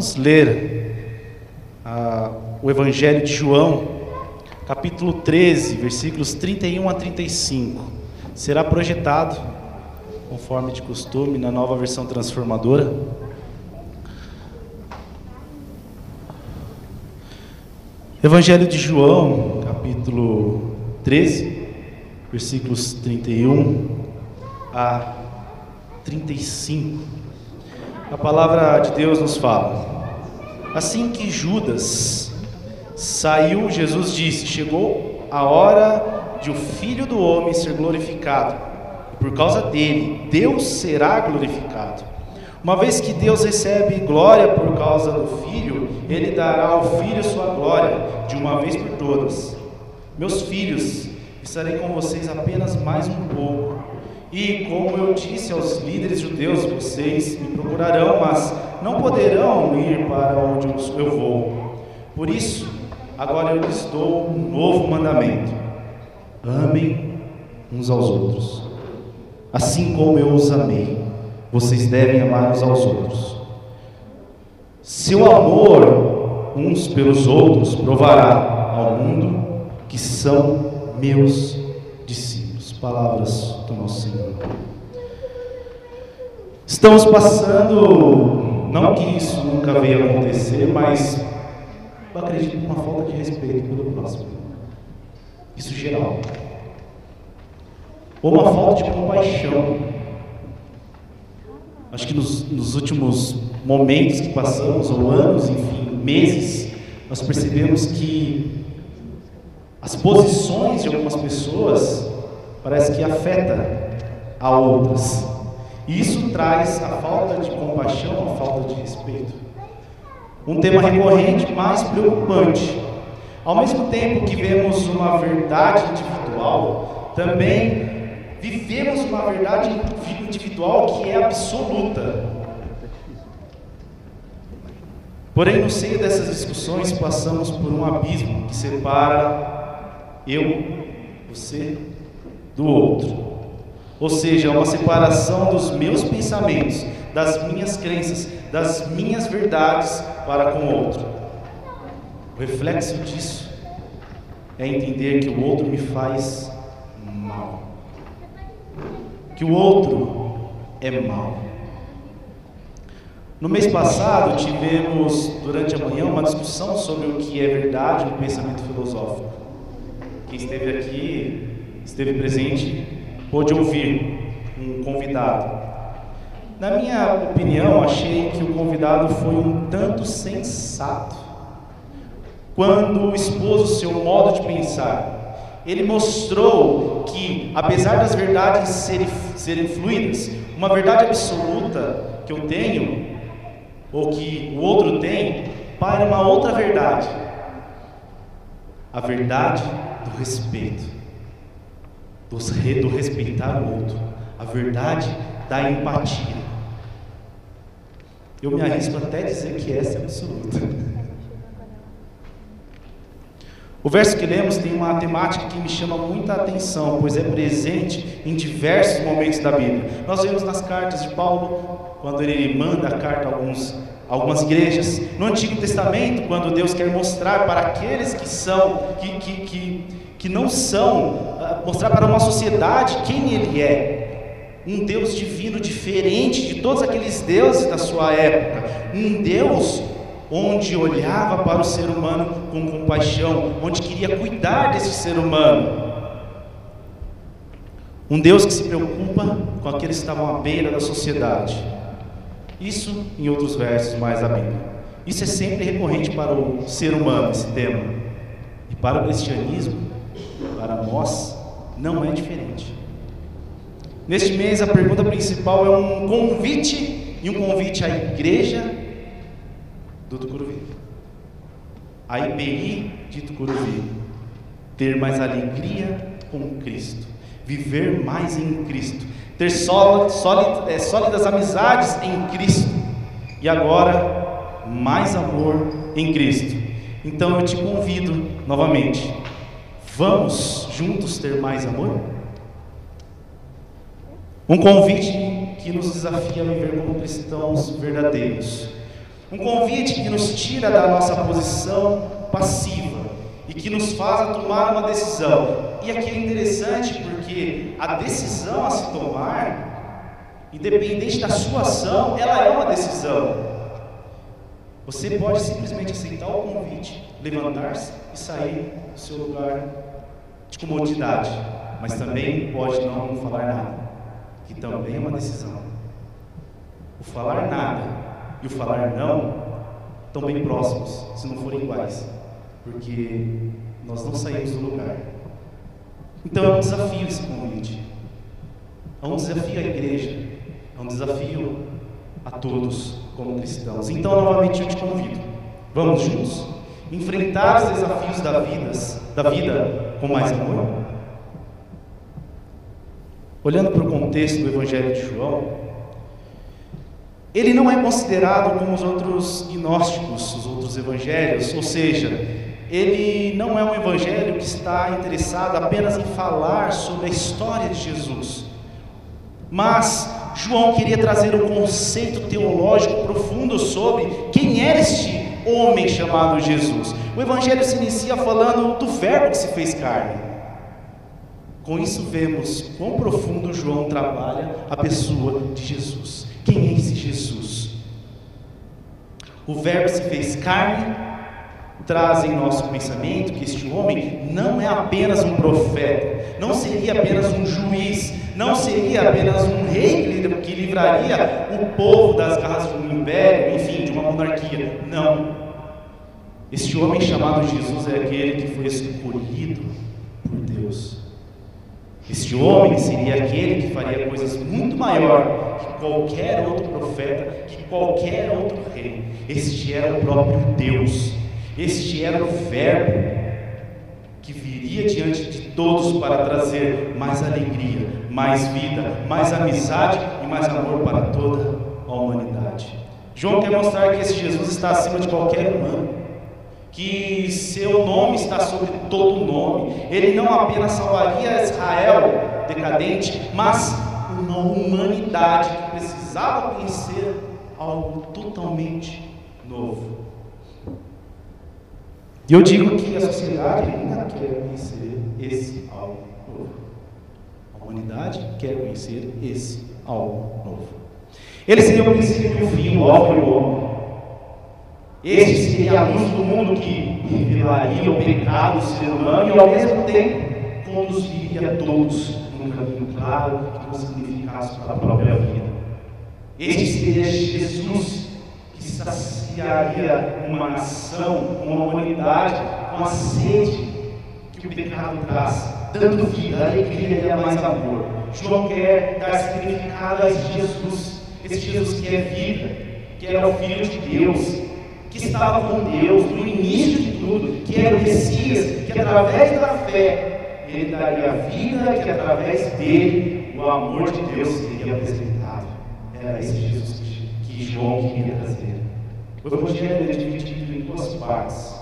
Vamos ler ah, o Evangelho de João, capítulo 13, versículos 31 a 35. Será projetado, conforme de costume, na nova versão transformadora. Evangelho de João, capítulo 13, versículos 31 a 35. A palavra de Deus nos fala: Assim que Judas saiu, Jesus disse: Chegou a hora de o filho do homem ser glorificado. Por causa dele, Deus será glorificado. Uma vez que Deus recebe glória por causa do filho, ele dará ao filho sua glória de uma vez por todas. Meus filhos, estarei com vocês apenas mais um pouco e como eu disse aos líderes judeus, vocês me procurarão, mas não poderão ir para onde eu vou. Por isso, agora eu lhes dou um novo mandamento: amem uns aos outros. Assim como eu os amei, vocês devem amar uns aos outros. Seu amor uns pelos outros provará ao mundo que são meus discípulos. Palavras do nosso Senhor. Estamos passando, não que isso nunca veio acontecer, mas eu acredito numa falta de respeito pelo próximo. Isso geral. Ou uma falta de compaixão. Acho que nos, nos últimos momentos que passamos, ou anos, enfim, meses, nós percebemos que as posições de algumas pessoas parece que afeta a outras. E isso traz a falta de compaixão, a falta de respeito. Um tema recorrente mais preocupante. Ao mesmo tempo que vemos uma verdade individual, também vivemos uma verdade individual que é absoluta. Porém, no seio dessas discussões, passamos por um abismo que separa eu, você do outro. Ou seja, uma separação dos meus pensamentos, das minhas crenças, das minhas verdades para com o outro. O reflexo disso é entender que o outro me faz mal. Que o outro é mal. No mês passado, tivemos, durante a manhã, uma discussão sobre o que é verdade no pensamento filosófico. Quem esteve aqui esteve presente pôde ouvir um convidado. Na minha opinião, achei que o convidado foi um tanto sensato quando expôs o seu modo de pensar. Ele mostrou que, apesar das verdades serem, serem fluídas, uma verdade absoluta que eu tenho, ou que o outro tem, para uma outra verdade. A verdade do respeito do, respeitar o outro, a verdade da empatia. Eu me arrisco até dizer que essa é absoluta. O verso que lemos tem uma temática que me chama muita atenção, pois é presente em diversos momentos da Bíblia. Nós vemos nas cartas de Paulo, quando ele manda a carta a alguns, algumas igrejas. No Antigo Testamento, quando Deus quer mostrar para aqueles que são, que, que, que, que não são mostrar para uma sociedade quem ele é. Um Deus divino diferente de todos aqueles deuses da sua época. Um Deus onde olhava para o ser humano com compaixão, onde queria cuidar desse ser humano. Um Deus que se preocupa com aqueles que estavam à beira da sociedade. Isso em outros versos mais da Bíblia. Isso é sempre recorrente para o ser humano, esse tema. E para o cristianismo, para nós, não é diferente. Neste mês, a pergunta principal é um convite e um convite à igreja do Tucuruvi. A IPI de Tucuruvi. Ter mais alegria com Cristo. Viver mais em Cristo. Ter sólidas, é, sólidas amizades em Cristo. E agora, mais amor em Cristo. Então eu te convido novamente Vamos juntos ter mais amor? Um convite que nos desafia a viver como cristãos verdadeiros. Um convite que nos tira da nossa posição passiva e que nos faz tomar uma decisão. E aqui é interessante porque a decisão a se tomar, independente da sua ação, ela é uma decisão. Você pode simplesmente aceitar o convite, levantar-se e sair do seu lugar de comodidade, mas também pode não falar nada, que também é uma decisão. O falar nada e o falar não estão bem próximos, se não forem iguais, porque nós não saímos do lugar. Então é um desafio esse convite, é um desafio à igreja, é um desafio a todos como cristãos. Então, novamente, eu te convido, vamos juntos enfrentar os desafios da vida, da vida com mais amor. Olhando para o contexto do Evangelho de João, ele não é considerado como os outros gnósticos, os outros evangelhos, ou seja, ele não é um evangelho que está interessado apenas em falar sobre a história de Jesus. Mas João queria trazer um conceito teológico profundo sobre quem era este homem chamado Jesus. O evangelho se inicia falando do Verbo que se fez carne. Com isso vemos quão profundo João trabalha a pessoa de Jesus. Quem é esse Jesus? O Verbo se fez carne, traz em nosso pensamento que este homem não é apenas um profeta, não seria apenas um juiz, não seria apenas um rei que livraria o povo das garras de um império, enfim, de uma monarquia. Não. Este homem chamado Jesus é aquele que foi escolhido por Deus este homem seria aquele que faria coisas muito maior que qualquer outro profeta, que qualquer outro rei. Este era o próprio Deus. Este era o Verbo que viria diante de todos para trazer mais alegria, mais vida, mais amizade e mais amor para toda a humanidade. João quer mostrar que esse Jesus está acima de qualquer humano que seu nome está sobre todo nome. Ele não apenas salvaria Israel decadente, mas uma humanidade que precisava conhecer algo totalmente novo. E eu digo que a sociedade ainda quer conhecer esse algo novo. A humanidade quer conhecer esse algo novo. Ele seria o princípio e o fim, o alfa e o homem. Este seria a luz do mundo que revelaria o pecado do ser humano e ao mesmo tempo conduziria todos num caminho claro que não significasse para a própria vida. Este seria Jesus saciaria uma nação, uma humanidade com a sede que o pecado traz, dando vida, alegria e mais amor. João quer dar significado a Jesus, esse Jesus que é vida, que era o Filho de Deus, que estava com Deus no início de tudo, que era o Messias, que através da fé ele daria vida, que através dele o amor de Deus seria apresentado. Era esse Jesus João queria trazer. O Evangelho é dividido em duas partes.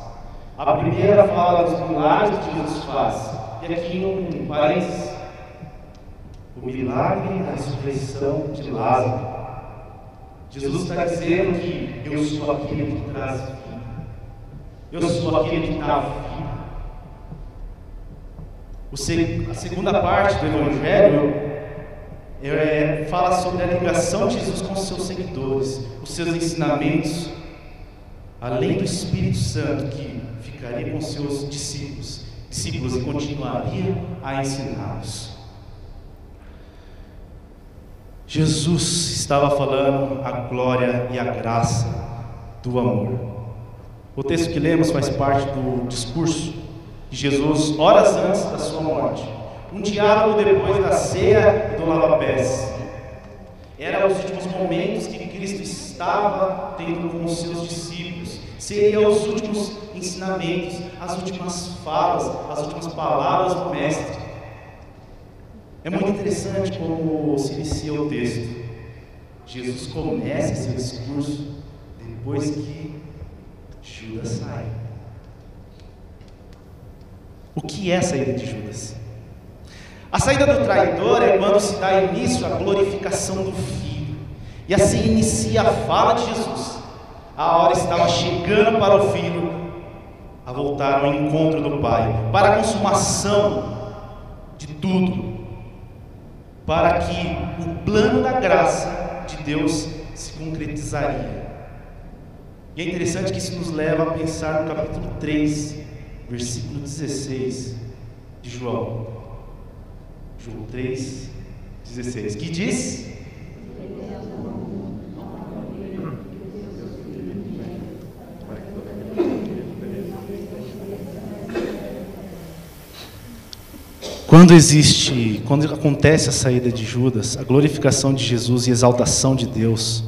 A primeira fala dos milagres que Jesus faz. E aqui um parênteses. O milagre da ressurreição de Lázaro Jesus está dizendo que eu sou aquele que traz vida. Eu sou aquele que dá vida. a segunda parte do Evangelho é, fala sobre a ligação de Jesus com os seus seguidores, os seus ensinamentos, além do Espírito Santo que ficaria com seus discípulos, discípulos e continuaria a ensiná-los. Jesus estava falando a glória e a graça do amor. O texto que lemos faz parte do discurso de Jesus horas antes da sua morte. Um diálogo depois da ceia do lava-pés. Eram os últimos momentos que Cristo estava tendo com os seus discípulos. Seriam os últimos ensinamentos, as últimas falas, as últimas palavras do Mestre. É muito interessante como se inicia o texto. Jesus começa seu discurso depois que Judas sai. O que é a saída de Judas? A saída do traidor é quando se dá início à glorificação do Filho. E assim inicia a fala de Jesus. A hora estava chegando para o filho a voltar ao encontro do Pai, para a consumação de tudo, para que o plano da graça de Deus se concretizaria. E é interessante que isso nos leva a pensar no capítulo 3, versículo 16 de João. João 3, 16, que diz: Quando existe, quando acontece a saída de Judas, a glorificação de Jesus e exaltação de Deus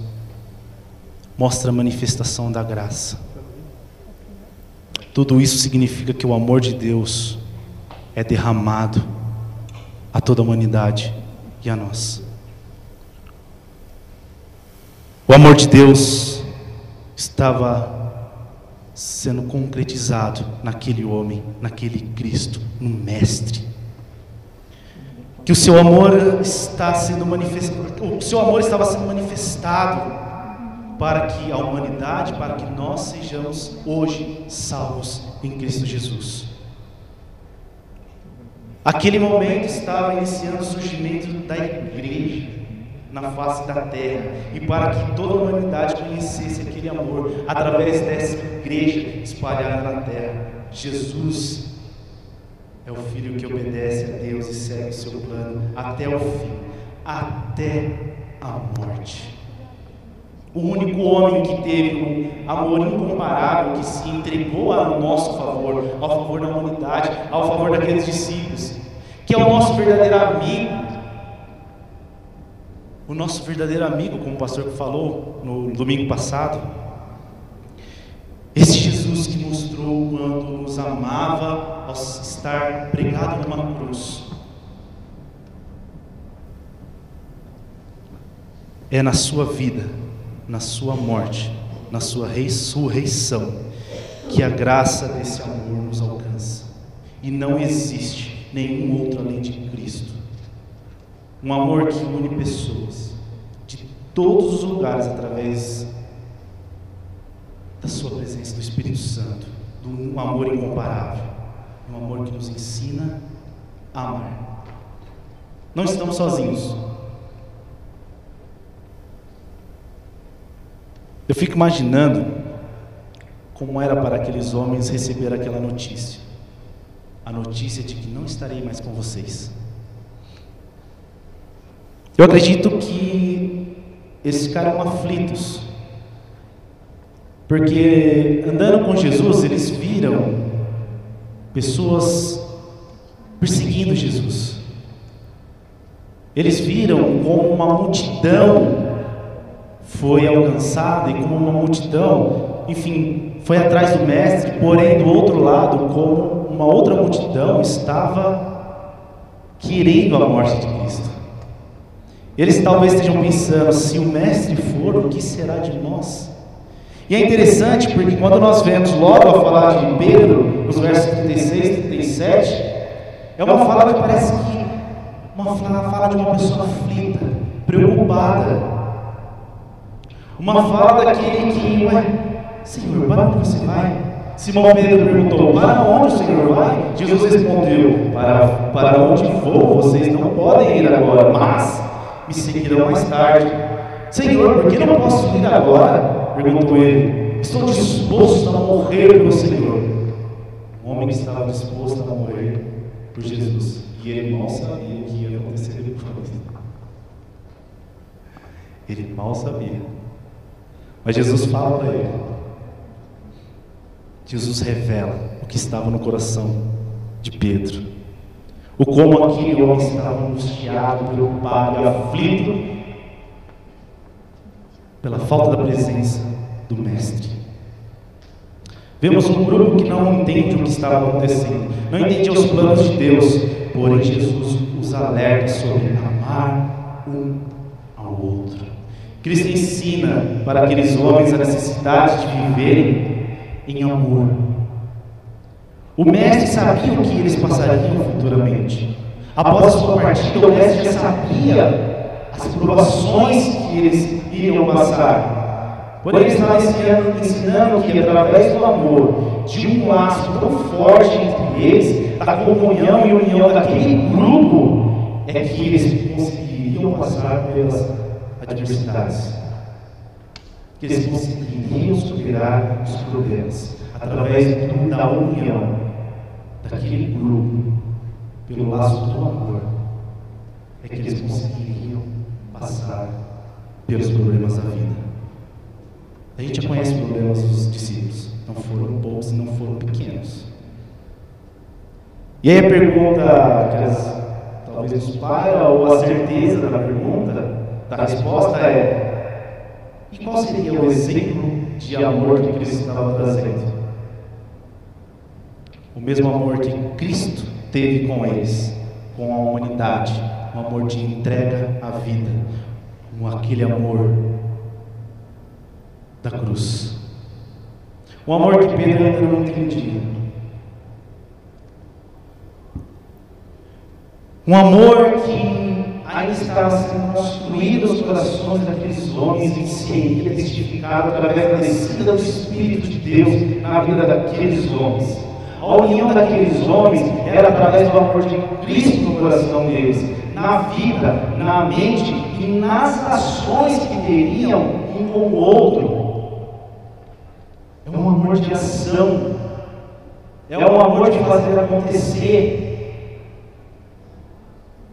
mostra a manifestação da graça. Tudo isso significa que o amor de Deus é derramado a toda a humanidade e a nós. O amor de Deus estava sendo concretizado naquele homem, naquele Cristo, no Mestre. Que o seu amor está sendo manifestado, o seu amor estava sendo manifestado para que a humanidade, para que nós sejamos hoje salvos em Cristo Jesus. Aquele momento estava iniciando o surgimento da igreja na face da terra e para que toda a humanidade conhecesse aquele amor através dessa igreja espalhada na terra. Jesus é o filho que obedece a Deus e segue o seu plano até o fim, até a morte. O único homem que teve um amor incomparável, que se entregou a nosso favor, ao favor da humanidade, ao favor daqueles discípulos, que é o nosso verdadeiro amigo. O nosso verdadeiro amigo, como o pastor falou no domingo passado, esse Jesus que mostrou quando nos amava ao estar pregado numa cruz. É na sua vida na sua morte, na sua ressurreição, que a graça desse amor nos alcança. E não existe nenhum outro além de Cristo. Um amor que une pessoas de todos os lugares através da sua presença, do Espírito Santo, de um amor incomparável, um amor que nos ensina a amar. Não estamos sozinhos. Eu fico imaginando como era para aqueles homens receber aquela notícia. A notícia de que não estarei mais com vocês. Eu acredito que eles ficaram aflitos. Porque andando com Jesus, eles viram pessoas perseguindo Jesus. Eles viram como uma multidão foi alcançada e como uma multidão, enfim, foi atrás do mestre, porém do outro lado, como uma outra multidão estava querendo a morte de Cristo. Eles talvez estejam pensando: se o mestre for, o que será de nós? E é interessante porque quando nós vemos logo a falar de Pedro, nos versos 36 e 37, é uma fala que parece que uma fala, de uma pessoa aflita, preocupada, uma fala daquele que, ué, Senhor, para onde você vai? Simão Pedro perguntou: Para onde o Senhor vai? Jesus respondeu: Para, para onde vou, vocês não podem ir agora, mas me seguirão mais tarde. Senhor, por que não posso ir agora? Perguntou ele: Estou disposto a morrer pelo Senhor. O homem estava disposto a morrer por Jesus e ele mal sabia o que ia acontecer depois. Ele mal sabia. Mas Jesus fala para ele. Jesus revela o que estava no coração de Pedro. O como aquele homem estava angustiado, preocupado e aflito pela falta da presença do Mestre. Vemos um grupo que não entende o que estava acontecendo, não entende os planos de Deus, porém Jesus os alerta sobre amar um ao outro. Cristo ensina para aqueles homens a necessidade de viverem em amor. O mestre sabia o que eles passariam futuramente. Após a sua partida, o mestre já sabia as provações que eles iriam passar. Porém, ele estava ensinando, que, através do amor, de um laço tão forte entre eles, da comunhão e união daquele grupo, é que eles conseguiriam passar pelas adversidades. Que conseguiriam superar os problemas através da união daquele grupo, pelo laço do amor, é que eles conseguiriam passar pelos problemas da vida. A gente já conhece os problemas dos discípulos. Não foram poucos e não foram pequenos. E aí a pergunta talvez para, ou a certeza da pergunta, da resposta é: e qual seria o exemplo de amor que Cristo estava trazendo? O mesmo amor que Cristo teve com eles, com a humanidade, um amor de entrega à vida, um, aquele amor da cruz. Um amor que Pedro ainda não entendia. Um amor que ainda estava sendo construído nos corações daqueles homens e seria testificado através da descida do Espírito de Deus na vida daqueles homens. A união daqueles homens era através do amor de Cristo no coração deles, na vida, na mente e nas ações que teriam um com o outro. É um amor de ação, é um amor de fazer acontecer,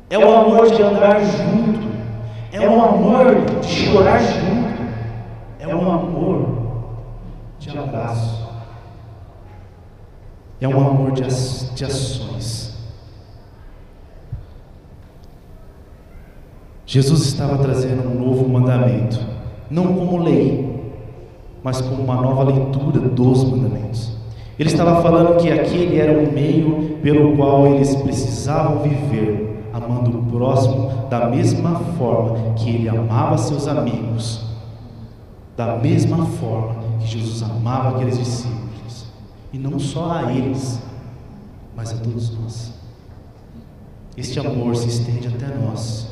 é um amor de andar junto, é um amor de chorar junto, é um amor de abraço. É um amor de, de ações. Jesus estava trazendo um novo mandamento, não como lei, mas como uma nova leitura dos mandamentos. Ele estava falando que aquele era o meio pelo qual eles precisavam viver, amando o próximo da mesma forma que ele amava seus amigos, da mesma forma que Jesus amava aqueles discípulos. E não só a eles, mas a todos nós. Este amor se estende até nós.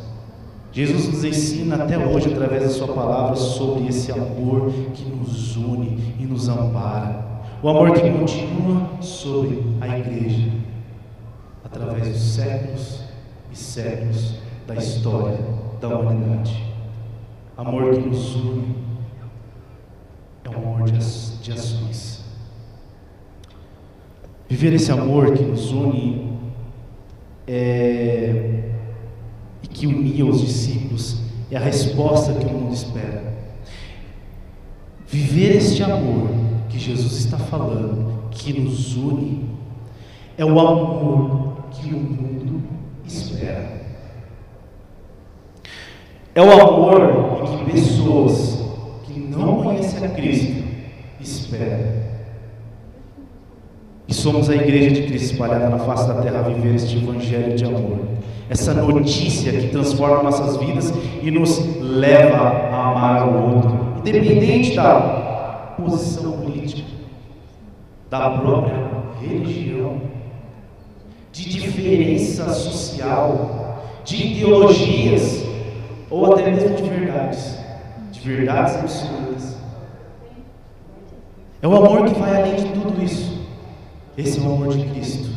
Jesus nos ensina até hoje, através da Sua palavra, sobre esse amor que nos une e nos ampara. O amor que continua sobre a igreja, através dos séculos e séculos da história da humanidade. Amor que nos une é um amor de ações. Viver esse amor que nos une é, e que unia os discípulos é a resposta que o mundo espera. Viver este amor que Jesus está falando, que nos une, é o amor que o mundo espera. É o amor que pessoas que não conhecem a Cristo esperam. E somos a igreja de Cristo espalhada na face da terra a viver este evangelho de amor. Essa notícia que transforma nossas vidas e nos leva a amar o outro, independente da posição política, da própria religião, de diferença social, de ideologias ou até mesmo de verdades, de verdades absolutas. É o amor que vai além de tudo isso. Esse é o amor de Cristo.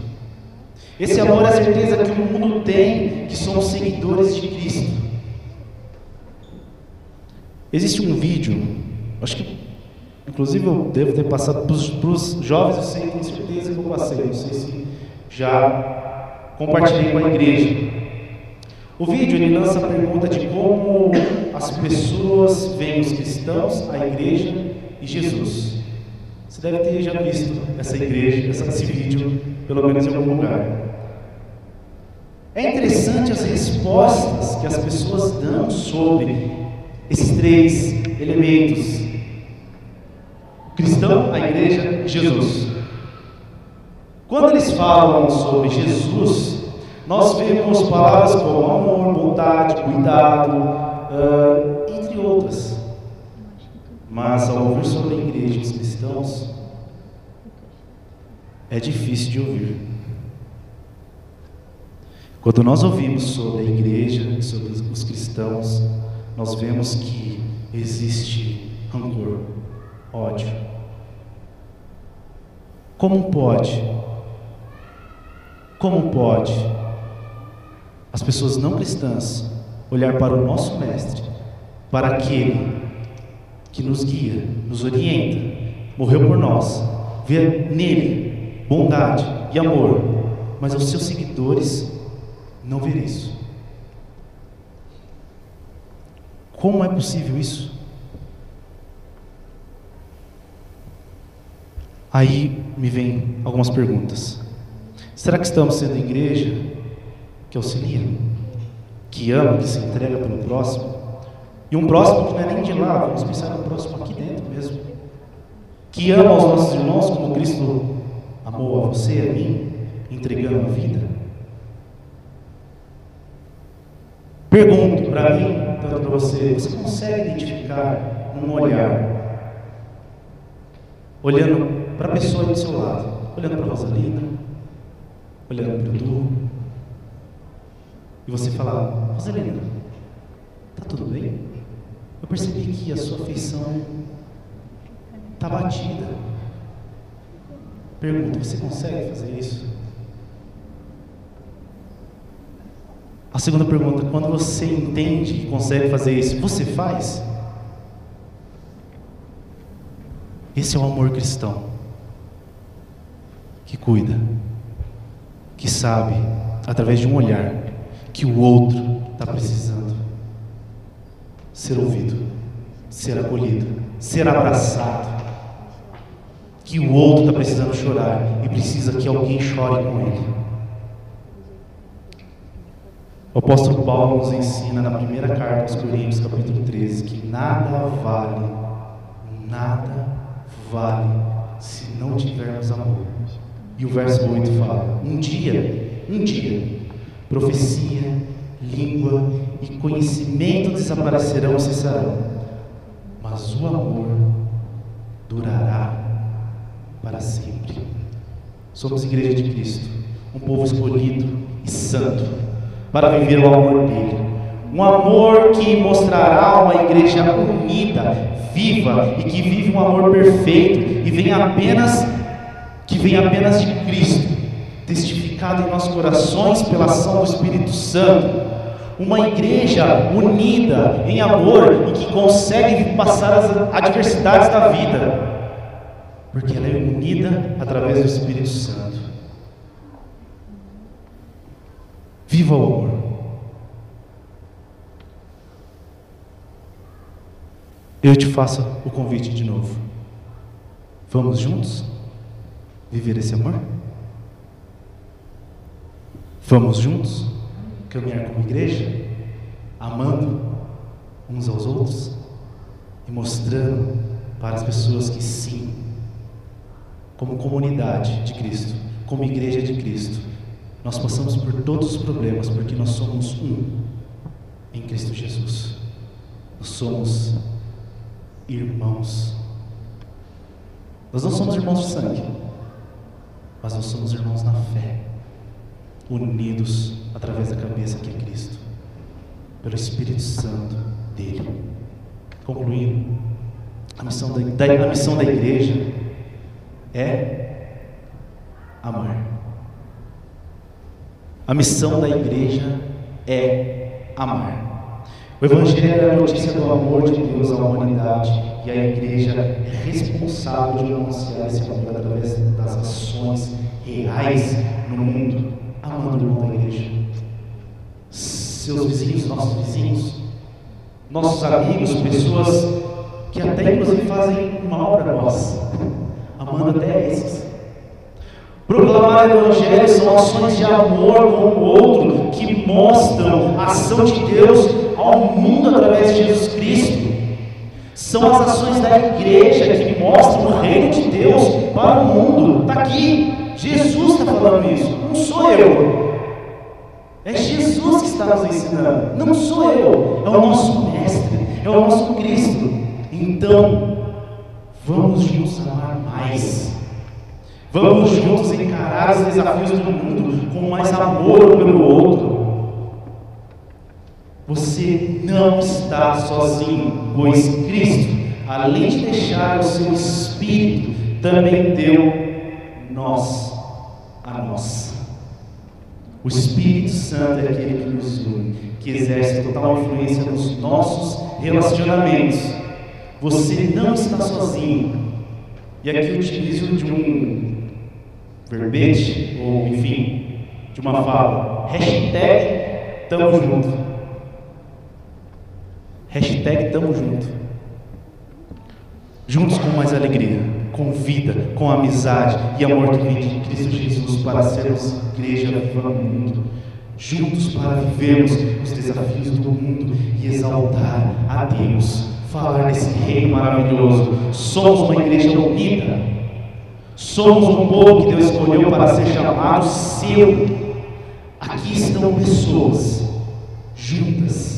Esse amor é a certeza que o mundo tem que somos seguidores de Cristo. Existe um vídeo, acho que inclusive eu devo ter passado para os jovens, eu sei, tenho certeza que eu passei, não sei se já compartilhei com a igreja. O vídeo ele lança a pergunta de como as pessoas veem os cristãos, a igreja e Jesus. Você deve ter já visto essa igreja, esse vídeo, pelo menos em algum lugar. É interessante as respostas que as pessoas dão sobre esses três elementos: o cristão, a igreja e Jesus. Quando eles falam sobre Jesus, nós vemos palavras como amor, bondade, cuidado, uh, entre outras. Mas ao ouvir sobre a igreja os cristãos, é difícil de ouvir. Quando nós ouvimos sobre a igreja sobre os cristãos, nós vemos que existe rancor, ódio. Como pode? Como pode as pessoas não cristãs olhar para o nosso Mestre, para aquele que nos guia, nos orienta, morreu por nós, ver nele bondade e amor, mas aos seus seguidores não ver isso? Como é possível isso? Aí me vem algumas perguntas. Será que estamos sendo igreja que auxilia, que ama, que se entrega pelo próximo? E um próximo que não é nem de lá, vamos pensar no próximo aqui dentro mesmo. Que ama os nossos irmãos como Cristo amou a você, a mim, entregando a vida? Pergunto para mim, tanto para você, você consegue identificar um olhar, olhando para a pessoa do seu lado, olhando para a Rosalina, olhando para o Du, e você falar, Rosalina, está tudo bem? Eu percebi que a sua afeição está batida. Pergunta, você consegue fazer isso? A segunda pergunta, quando você entende que consegue fazer isso, você faz? Esse é o amor cristão que cuida, que sabe, através de um olhar, que o outro está precisando ser ouvido, ser acolhido, ser abraçado. Que o outro está precisando chorar e precisa que alguém chore com ele. O apóstolo Paulo nos ensina na primeira carta aos Coríntios, capítulo 13, que nada vale, nada vale se não tivermos amor. E o verso 8 fala: Um dia, um dia, profecia, língua e conhecimento desaparecerão e cessarão, mas o amor durará para sempre. Somos igreja de Cristo, um povo escolhido e santo para viver o amor dele. Um amor que mostrará uma igreja unida, viva e que vive um amor perfeito e vem apenas que vem apenas de Cristo, testificado em nossos corações pela ação do Espírito Santo. Uma igreja unida em amor e que consegue passar as adversidades da vida, porque ela é unida através do Espírito Santo. Viva o amor. Eu te faço o convite de novo. Vamos juntos viver esse amor? Vamos juntos caminhar como igreja, amando uns aos outros e mostrando para as pessoas que sim, como comunidade de Cristo, como igreja de Cristo, nós passamos por todos os problemas porque nós somos um em Cristo Jesus. Nós somos irmãos. Nós não somos irmãos de sangue, mas nós somos irmãos na fé, unidos através da cabeça que é Cristo, pelo Espírito Santo dele. Concluindo, a missão da, da, a missão da igreja é amar. A missão da igreja é amar. O Evangelho é a notícia do amor de Deus à humanidade e a igreja é responsável de anunciar esse amor através das ações reais no mundo, amando o da igreja. Seus vizinhos, nossos vizinhos, nossos amigos, pessoas que até inclusive fazem mal para nós, amando até esses. Proclamar o Evangelho são ações de amor com o outro que mostram a ação de Deus ao mundo através de Jesus Cristo. São as ações da igreja que mostram o reino de Deus para o mundo. Está aqui. Jesus está falando isso. Não sou eu. É Jesus que está nos ensinando. Não sou eu. É o nosso Mestre. É o nosso Cristo. Então, vamos nos amar mais. Vamos juntos encarar os desafios do mundo com mais amor pelo outro. Você não está sozinho, pois Cristo além de deixar o seu Espírito, também deu nós a nós. O Espírito Santo é aquele que nos une, que exerce total influência nos nossos relacionamentos. Você não está sozinho. E aqui eu utilizo de um verbete, ou enfim, de uma fala. Hashtag tamo junto. Hashtag tamo junto. Juntos com mais alegria, com vida, com amizade e amor que vem de Cristo Jesus para sermos igreja viva no mundo. Juntos para vivermos os desafios do mundo e exaltar a Deus. Falar desse reino maravilhoso. Somos uma igreja unida. Somos um povo que Deus escolheu para ser chamado seu. Aqui estão pessoas juntas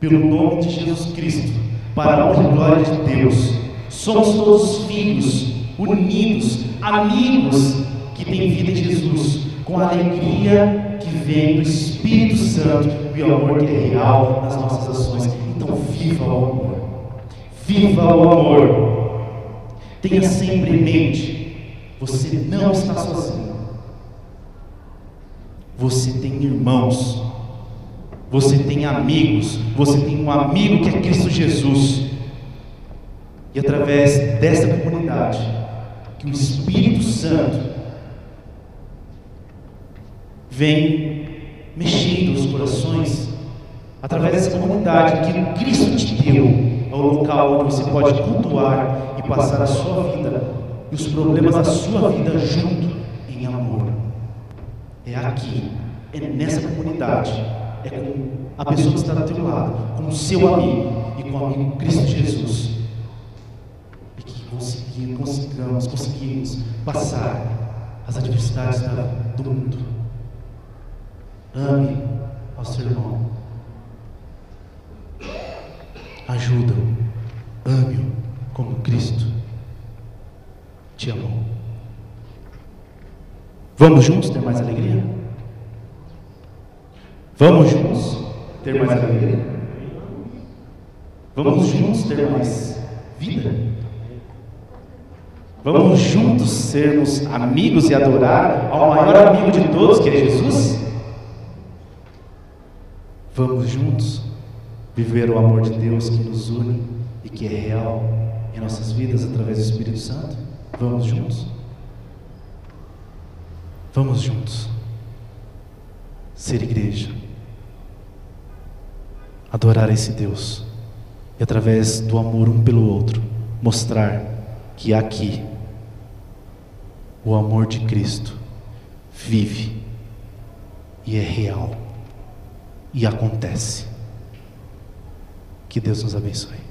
pelo nome de Jesus Cristo, para a honra e glória de Deus. Somos todos filhos, unidos, amigos que têm vida em Jesus, com a alegria que vem do Espírito Santo e o amor que é real nas nossas ações. Então, viva o amor. Viva o amor. Tenha sempre em mente: você não está sozinho. Você tem irmãos você tem amigos, você tem um amigo que é Cristo Jesus. E através dessa comunidade, que o Espírito Santo vem mexendo os corações, através dessa comunidade que Cristo te deu, ao local onde você pode cultuar e passar a sua vida e os problemas da sua vida junto em amor. É aqui, é nessa comunidade é com a pessoa que está do teu lado, com o seu amigo e com o amigo Cristo Jesus. E que conseguimos, consigamos, conseguimos passar as adversidades do mundo. Ame ao seu irmão. Ajuda-o. Ame-o como Cristo te amou. Vamos juntos ter mais alegria? Vamos juntos ter mais alegria? Vamos juntos ter mais vida? Vamos juntos sermos amigos e adorar ao maior amigo de todos, que é Jesus? Vamos juntos viver o amor de Deus que nos une e que é real em nossas vidas através do Espírito Santo? Vamos juntos? Vamos juntos ser igreja adorar esse Deus e através do amor um pelo outro mostrar que aqui o amor de Cristo vive e é real e acontece. Que Deus nos abençoe.